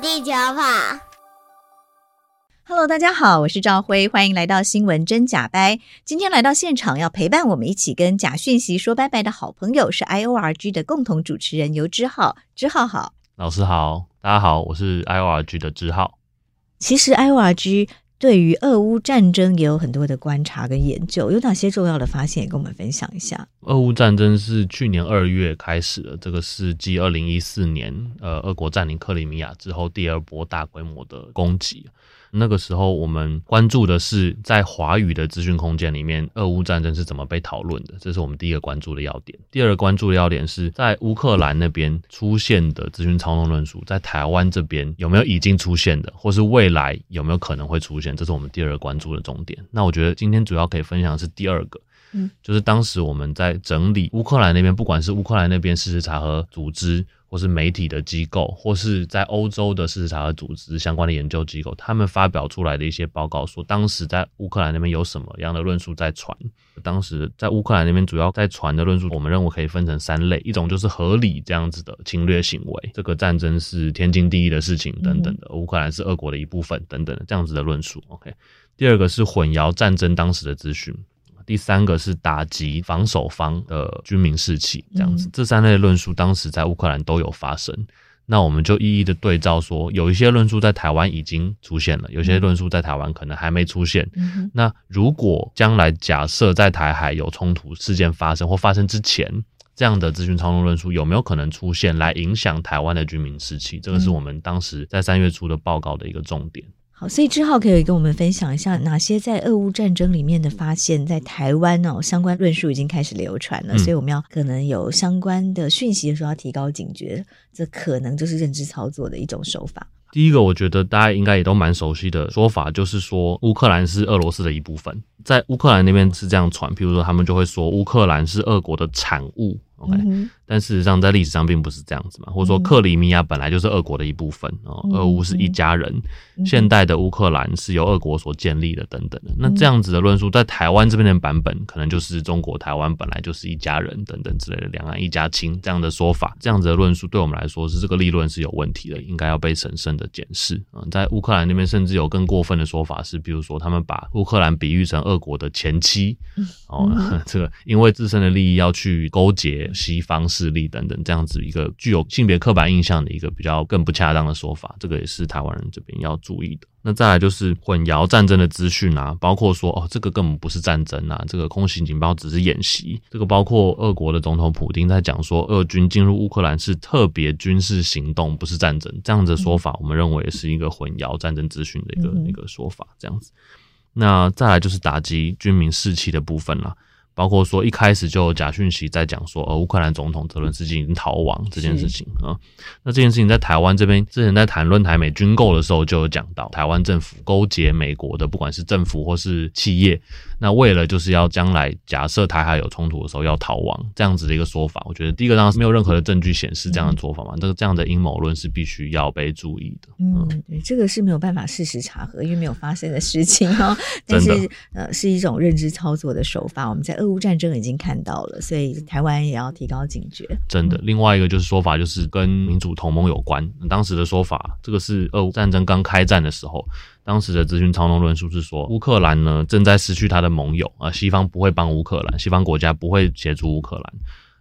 地球跑，Hello，大家好，我是赵辉，欢迎来到新闻真假掰。今天来到现场要陪伴我们一起跟假讯息说拜拜的好朋友是 IORG 的共同主持人游之浩，之浩好，老师好，大家好，我是 IORG 的之浩。其实 IORG。对于俄乌战争也有很多的观察跟研究，有哪些重要的发现也跟我们分享一下？俄乌战争是去年二月开始的，这个是继二零一四年呃俄国占领克里米亚之后第二波大规模的攻击。那个时候，我们关注的是在华语的资讯空间里面，俄乌战争是怎么被讨论的，这是我们第一个关注的要点。第二个关注的要点是在乌克兰那边出现的资讯操纵论述，在台湾这边有没有已经出现的，或是未来有没有可能会出现，这是我们第二个关注的重点。那我觉得今天主要可以分享的是第二个，嗯，就是当时我们在整理乌克兰那边，不管是乌克兰那边事实查核组织。或是媒体的机构，或是在欧洲的事实查核组织相关的研究机构，他们发表出来的一些报告说，当时在乌克兰那边有什么样的论述在传。当时在乌克兰那边主要在传的论述，我们认为可以分成三类：一种就是合理这样子的侵略行为，这个战争是天经地义的事情等等的，乌克兰是俄国的一部分等等的这样子的论述。OK，第二个是混淆战争当时的资讯。第三个是打击防守方的军民士气，这样子，这三类论述当时在乌克兰都有发生。那我们就一一的对照说，有一些论述在台湾已经出现了，有些论述在台湾可能还没出现。那如果将来假设在台海有冲突事件发生或发生之前，这样的资讯操纵论述有没有可能出现来影响台湾的军民士气？这个是我们当时在三月初的报告的一个重点。所以之浩可以跟我们分享一下哪些在俄乌战争里面的发现，在台湾哦相关论述已经开始流传了，嗯、所以我们要可能有相关的讯息的时候要提高警觉，这可能就是认知操作的一种手法。第一个，我觉得大家应该也都蛮熟悉的说法，就是说乌克兰是俄罗斯的一部分，在乌克兰那边是这样传，譬如说他们就会说乌克兰是俄国的产物。OK，嗯、但事实上，在历史上并不是这样子嘛，或者说克里米亚本来就是俄国的一部分哦，俄乌是一家人，嗯、现代的乌克兰是由俄国所建立的等等的。那这样子的论述，在台湾这边的版本，可能就是中国台湾本来就是一家人等等之类的，两岸一家亲这样的说法，这样子的论述对我们来说是这个立论是有问题的，应该要被审慎的检视啊。在乌克兰那边，甚至有更过分的说法是，比如说他们把乌克兰比喻成俄国的前妻，哦，这个因为自身的利益要去勾结。西方势力等等，这样子一个具有性别刻板印象的一个比较更不恰当的说法，这个也是台湾人这边要注意的。那再来就是混淆战争的资讯啊，包括说哦，这个根本不是战争啊，这个空袭警报只是演习。这个包括俄国的总统普京在讲说，俄军进入乌克兰是特别军事行动，不是战争。这样子的说法，我们认为是一个混淆战争资讯的一个一个说法。这样子，那再来就是打击军民士气的部分了。包括说一开始就有假讯息在讲说，呃，乌克兰总统泽伦斯基已经逃亡这件事情啊。那这件事情在台湾这边之前在谈论台美军购的时候就有讲到，台湾政府勾结美国的，不管是政府或是企业，那为了就是要将来假设台海有冲突的时候要逃亡这样子的一个说法。我觉得第一个当然是没有任何的证据显示这样的做法嘛，这个这样的阴谋论是必须要被注意的。嗯，对，这个是没有办法事实查核，因为没有发生的事情哦。但是的呃，是一种认知操作的手法。我们在。俄乌战争已经看到了，所以台湾也要提高警觉。真的，另外一个就是说法，就是跟民主同盟有关。当时的说法，这个是俄乌战争刚开战的时候，当时的资讯操纵论述是说，乌克兰呢正在失去他的盟友啊，西方不会帮乌克兰，西方国家不会协助乌克兰。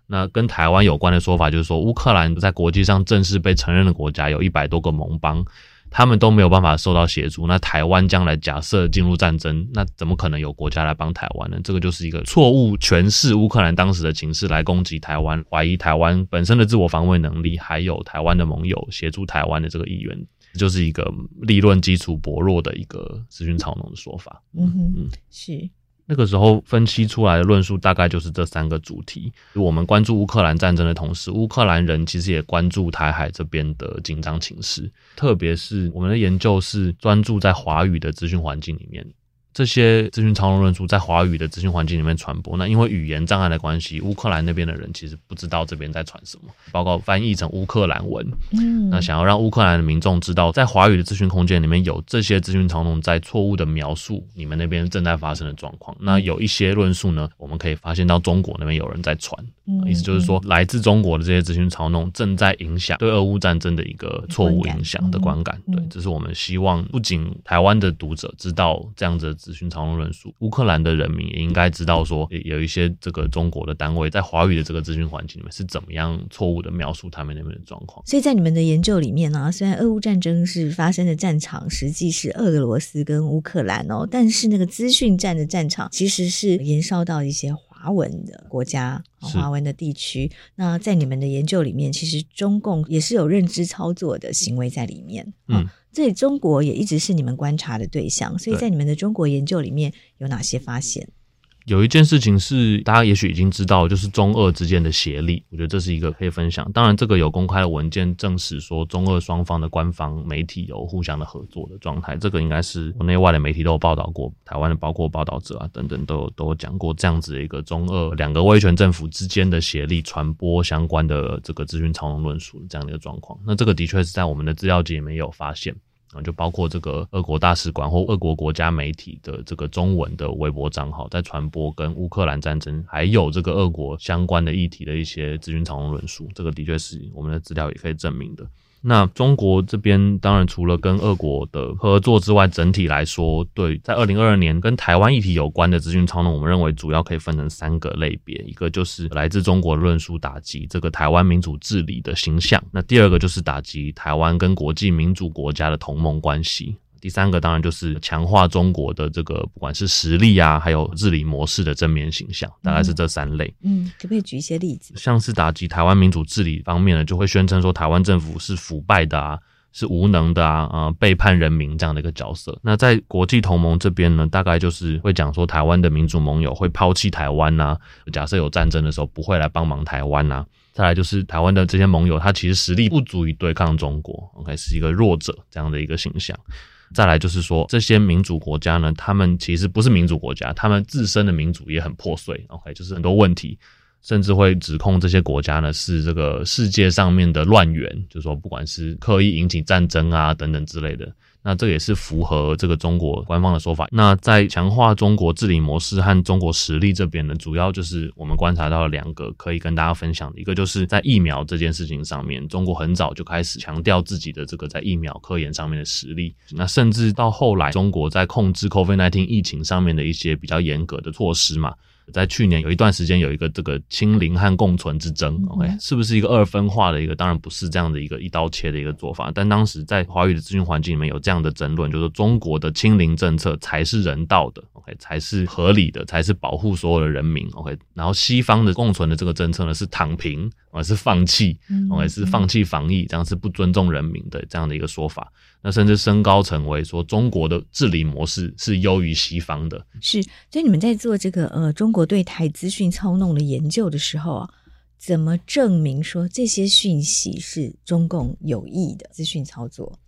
那跟台湾有关的说法就是说，乌克兰在国际上正式被承认的国家有一百多个盟邦。他们都没有办法受到协助，那台湾将来假设进入战争，那怎么可能有国家来帮台湾呢？这个就是一个错误诠释乌克兰当时的情势来攻击台湾，怀疑台湾本身的自我防卫能力，还有台湾的盟友协助台湾的这个意愿，就是一个立论基础薄弱的一个资讯操弄的说法。嗯哼，嗯是。那个时候分析出来的论述大概就是这三个主题。我们关注乌克兰战争的同时，乌克兰人其实也关注台海这边的紧张情势，特别是我们的研究是专注在华语的资讯环境里面。这些资讯操弄论述在华语的资讯环境里面传播，那因为语言障碍的关系，乌克兰那边的人其实不知道这边在传什么，包括翻译成乌克兰文。嗯，那想要让乌克兰的民众知道，在华语的资讯空间里面有这些资讯操弄在错误的描述你们那边正在发生的状况。那有一些论述呢，我们可以发现到中国那边有人在传，意思就是说，来自中国的这些资讯操弄正在影响对俄乌战争的一个错误影响的观感。对，这是我们希望不仅台湾的读者知道这样子。资讯常用论述，乌克兰的人民也应该知道，说有一些这个中国的单位在华语的这个资讯环境里面是怎么样错误的描述他们那边的状况。所以在你们的研究里面呢、啊，虽然俄乌战争是发生的战场实际是俄罗斯跟乌克兰哦，但是那个资讯战的战场其实是延烧到一些华文的国家、华文的地区。那在你们的研究里面，其实中共也是有认知操作的行为在里面。嗯。这里中国也一直是你们观察的对象，所以在你们的中国研究里面有哪些发现？有一件事情是大家也许已经知道，就是中俄之间的协力，我觉得这是一个可以分享。当然，这个有公开的文件证实说，中俄双方的官方媒体有互相的合作的状态，这个应该是国内外的媒体都有报道过，台湾的包括报道者啊等等都有都讲过这样子的一个中俄两个威权政府之间的协力传播相关的这个资讯操弄论述这样的一个状况。那这个的确是在我们的资料集里面有发现。啊，就包括这个俄国大使馆或俄国国家媒体的这个中文的微博账号，在传播跟乌克兰战争还有这个俄国相关的议题的一些资讯长文论述，这个的确是我们的资料也可以证明的。那中国这边当然除了跟俄国的合作之外，整体来说，对，在二零二二年跟台湾议题有关的资讯操弄，我们认为主要可以分成三个类别，一个就是来自中国论述打击这个台湾民主治理的形象，那第二个就是打击台湾跟国际民主国家的同盟关系。第三个当然就是强化中国的这个不管是实力啊，还有治理模式的正面形象，大概是这三类。嗯，可不可以举一些例子？像是打击台湾民主治理方面呢，就会宣称说台湾政府是腐败的啊，是无能的啊，呃，背叛人民这样的一个角色。那在国际同盟这边呢，大概就是会讲说台湾的民主盟友会抛弃台湾呐，假设有战争的时候不会来帮忙台湾呐。再来就是台湾的这些盟友，他其实实力不足以对抗中国，OK，是一个弱者这样的一个形象。再来就是说，这些民主国家呢，他们其实不是民主国家，他们自身的民主也很破碎。OK，就是很多问题，甚至会指控这些国家呢是这个世界上面的乱源，就是说不管是刻意引起战争啊等等之类的。那这也是符合这个中国官方的说法。那在强化中国治理模式和中国实力这边呢，主要就是我们观察到了两个可以跟大家分享的，一个就是在疫苗这件事情上面，中国很早就开始强调自己的这个在疫苗科研上面的实力。那甚至到后来，中国在控制 COVID-19 疫情上面的一些比较严格的措施嘛。在去年有一段时间有一个这个清零和共存之争，OK，是不是一个二分化的一个？当然不是这样的一个一刀切的一个做法。但当时在华语的资讯环境里面有这样的争论，就是说中国的清零政策才是人道的，OK，才是合理的，才是保护所有的人民，OK。然后西方的共存的这个政策呢是躺平，而是放弃，OK，是放弃防疫，这样是不尊重人民的这样的一个说法。那甚至升高成为说中国的治理模式是优于西方的。是，所以你们在做这个呃中国对台资讯操弄的研究的时候啊，怎么证明说这些讯息是中共有意的资讯操作？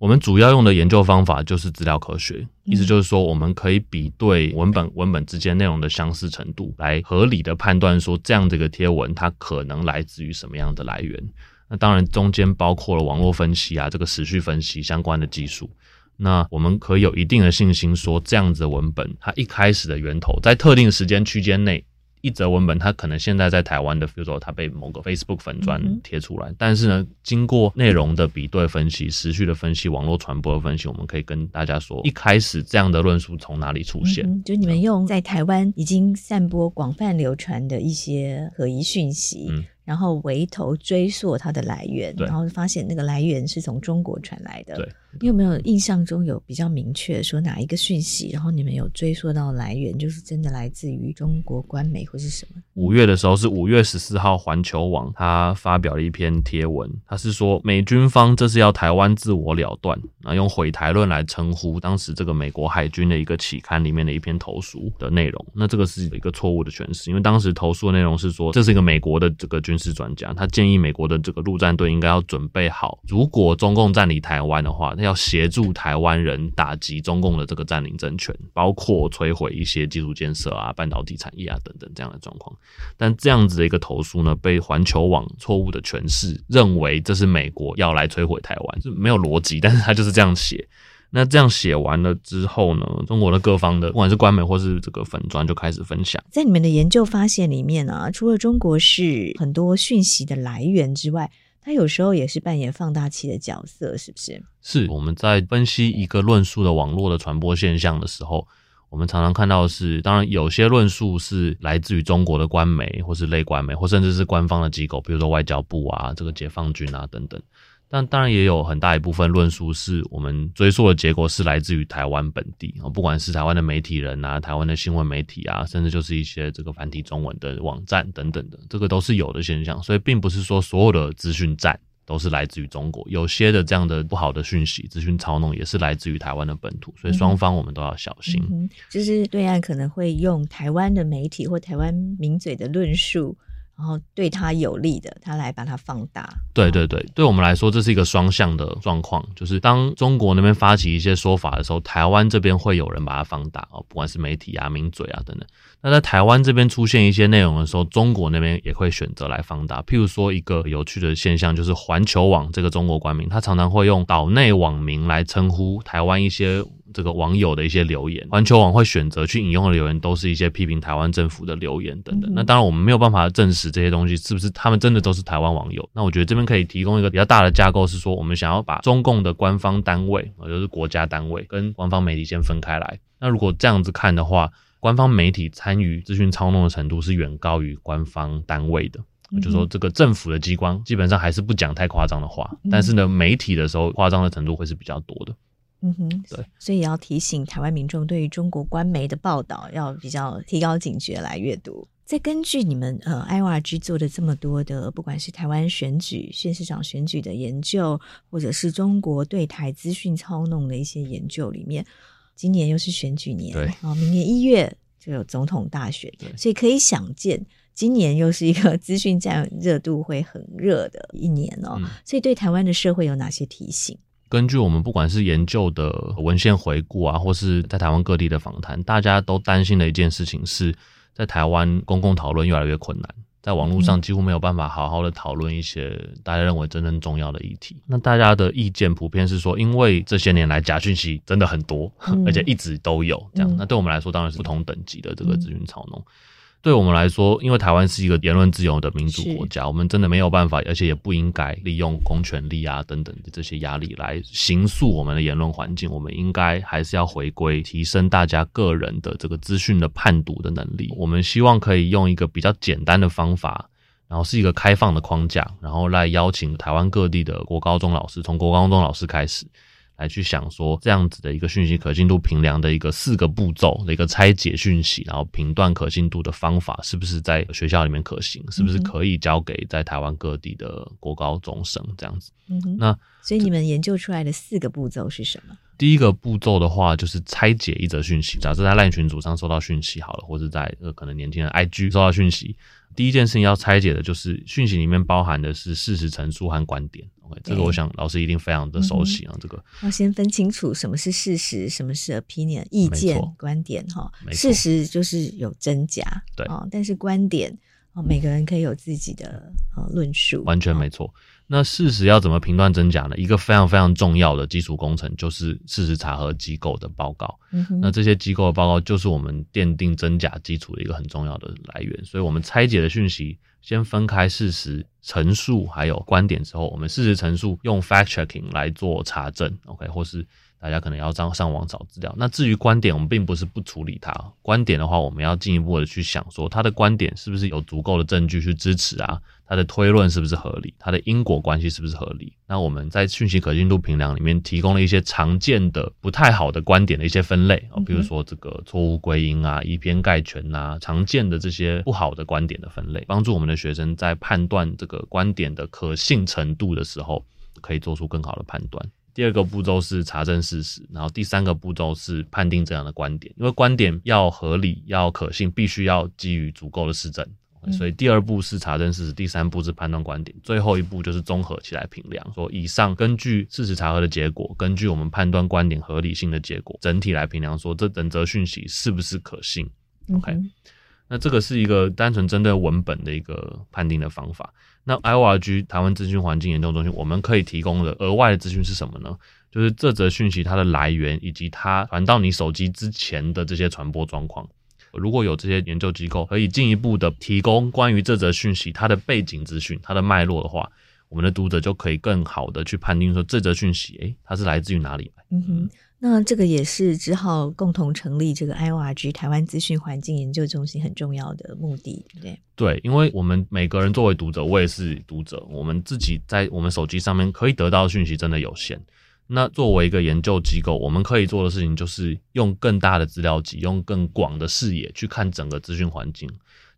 我们主要用的研究方法就是资料科学，意思就是说我们可以比对文本文本之间内容的相似程度，来合理的判断说这样的一个贴文它可能来自于什么样的来源。那当然，中间包括了网络分析啊，这个时序分析相关的技术。那我们可以有一定的信心说，这样子的文本，它一开始的源头在特定时间区间内，一则文本它可能现在在台湾的，比如说它被某个 Facebook 粉砖贴出来，嗯、但是呢，经过内容的比对分析、时序的分析、网络传播的分析，我们可以跟大家说，一开始这样的论述从哪里出现？嗯、就你们用在台湾已经散播广泛流传的一些可疑讯息。嗯然后回头追溯它的来源，然后发现那个来源是从中国传来的。对，你有没有印象中有比较明确说哪一个讯息，然后你们有追溯到来源，就是真的来自于中国官媒或是什么？五月的时候是五月十四号，环球网他发表了一篇贴文，他是说美军方这是要台湾自我了断，然后用毁台论来称呼当时这个美国海军的一个期刊里面的一篇投诉的内容。那这个是一个错误的诠释，因为当时投诉的内容是说这是一个美国的这个军事专家，他建议美国的这个陆战队应该要准备好，如果中共占领台湾的话，要协助台湾人打击中共的这个占领政权，包括摧毁一些基础建设啊、半导体产业啊等等这样的状况。但这样子的一个投诉呢，被环球网错误的诠释，认为这是美国要来摧毁台湾，是没有逻辑。但是他就是这样写。那这样写完了之后呢，中国的各方的，不管是官媒或是这个粉专，就开始分享。在你们的研究发现里面啊，除了中国是很多讯息的来源之外，他有时候也是扮演放大器的角色，是不是？是我们在分析一个论述的网络的传播现象的时候。我们常常看到是，当然有些论述是来自于中国的官媒，或是类官媒，或甚至是官方的机构，比如说外交部啊、这个解放军啊等等。但当然也有很大一部分论述是我们追溯的结果是来自于台湾本地啊，不管是台湾的媒体人啊、台湾的新闻媒体啊，甚至就是一些这个繁体中文的网站等等的，这个都是有的现象。所以并不是说所有的资讯站。都是来自于中国，有些的这样的不好的讯息、资讯操弄也是来自于台湾的本土，所以双方我们都要小心。嗯嗯、就是对岸可能会用台湾的媒体或台湾名嘴的论述。然后对他有利的，他来把它放大。对对对，对我们来说，这是一个双向的状况。就是当中国那边发起一些说法的时候，台湾这边会有人把它放大哦，不管是媒体啊、名嘴啊等等。那在台湾这边出现一些内容的时候，中国那边也会选择来放大。譬如说，一个有趣的现象就是环球网这个中国官民，他常常会用岛内网民来称呼台湾一些。这个网友的一些留言，环球网会选择去引用的留言，都是一些批评台湾政府的留言等等。那当然，我们没有办法证实这些东西是不是他们真的都是台湾网友。那我觉得这边可以提供一个比较大的架构，是说我们想要把中共的官方单位，也就是国家单位，跟官方媒体先分开来。那如果这样子看的话，官方媒体参与资讯操弄的程度是远高于官方单位的。就说，这个政府的机关基本上还是不讲太夸张的话，但是呢，媒体的时候夸张的程度会是比较多的。嗯哼，对，所以也要提醒台湾民众，对于中国官媒的报道要比较提高警觉来阅读。再根据你们呃 IORG 做的这么多的，不管是台湾选举、县市长选举的研究，或者是中国对台资讯操弄的一些研究里面，今年又是选举年，对，哦，明年一月就有总统大选，对，所以可以想见，今年又是一个资讯战热度会很热的一年哦。嗯，所以对台湾的社会有哪些提醒？根据我们不管是研究的文献回顾啊，或是在台湾各地的访谈，大家都担心的一件事情是，在台湾公共讨论越来越困难，在网络上几乎没有办法好好的讨论一些大家认为真正重要的议题。那大家的意见普遍是说，因为这些年来假讯息真的很多，而且一直都有这样。那对我们来说，当然是不同等级的这个资讯操弄。对我们来说，因为台湾是一个言论自由的民主国家，我们真的没有办法，而且也不应该利用公权力啊等等的这些压力来形塑我们的言论环境。我们应该还是要回归提升大家个人的这个资讯的判读的能力。我们希望可以用一个比较简单的方法，然后是一个开放的框架，然后来邀请台湾各地的国高中老师，从国高中老师开始。来去想说这样子的一个讯息可信度评量的一个四个步骤的一个拆解讯息，然后评断可信度的方法，是不是在学校里面可行？是不是可以交给在台湾各地的国高中生这样子？嗯哼。那所以你们研究出来的四个步骤是什么？第一个步骤的话，就是拆解一则讯息。假设在 LINE 群组上收到讯息好了，或者在呃可能年轻人 IG 收到讯息，第一件事情要拆解的就是讯息里面包含的是事实陈述和观点。这个我想老师一定非常的熟悉啊。这个要先分清楚什么是事实，什么是 opinion 意见观点哈。事实就是有真假，对啊，但是观点啊，每个人可以有自己的呃论述，完全没错。那事实要怎么评断真假呢？一个非常非常重要的基础工程就是事实查核机构的报告。嗯。那这些机构的报告就是我们奠定真假基础的一个很重要的来源。所以，我们拆解的讯息先分开事实陈述还有观点之后，我们事实陈述用 fact checking 来做查证，OK，或是。大家可能要上上网找资料。那至于观点，我们并不是不处理它。观点的话，我们要进一步的去想说，他的观点是不是有足够的证据去支持啊？它的推论是不是合理，它的因果关系是不是合理。那我们在讯息可信度评量里面提供了一些常见的不太好的观点的一些分类啊，比如说这个错误归因啊、以偏概全啊，常见的这些不好的观点的分类，帮助我们的学生在判断这个观点的可信程度的时候，可以做出更好的判断。第二个步骤是查证事实，然后第三个步骤是判定这样的观点，因为观点要合理、要可信，必须要基于足够的实证。所以第二步是查证事实，第三步是判断观点，最后一步就是综合起来评量。说以上根据事实查核的结果，根据我们判断观点合理性的结果，整体来评量说这整则讯息是不是可信。OK，那这个是一个单纯针对文本的一个判定的方法。那 IORG 台湾资讯环境研究中心，我们可以提供的额外的资讯是什么呢？就是这则讯息它的来源以及它传到你手机之前的这些传播状况。如果有这些研究机构可以进一步的提供关于这则讯息它的背景资讯、它的脉络的话，我们的读者就可以更好的去判定说这则讯息，诶，它是来自于哪里来？嗯哼，那这个也是只好共同成立这个 IORG 台湾资讯环境研究中心很重要的目的，对不对？对，因为我们每个人作为读者，我也是读者，我们自己在我们手机上面可以得到的讯息真的有限。那作为一个研究机构，我们可以做的事情就是用更大的资料集，用更广的视野去看整个资讯环境。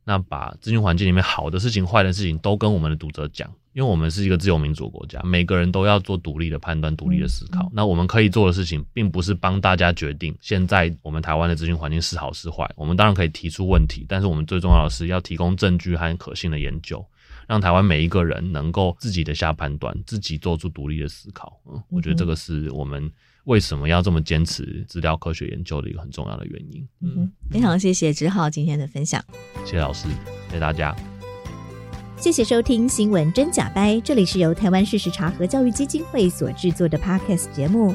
那把资讯环境里面好的事情、坏的事情都跟我们的读者讲，因为我们是一个自由民主国家，每个人都要做独立的判断、独立的思考。那我们可以做的事情，并不是帮大家决定现在我们台湾的资讯环境是好是坏。我们当然可以提出问题，但是我们最重要的是要提供证据和可信的研究。让台湾每一个人能够自己的下判断，自己做出独立的思考。嗯，我觉得这个是我们为什么要这么坚持资料科学研究的一个很重要的原因。嗯，非常谢谢志浩今天的分享，谢谢老师，谢谢大家，谢谢收听新闻真假掰，这里是由台湾事实查核教育基金会所制作的 Podcast 节目，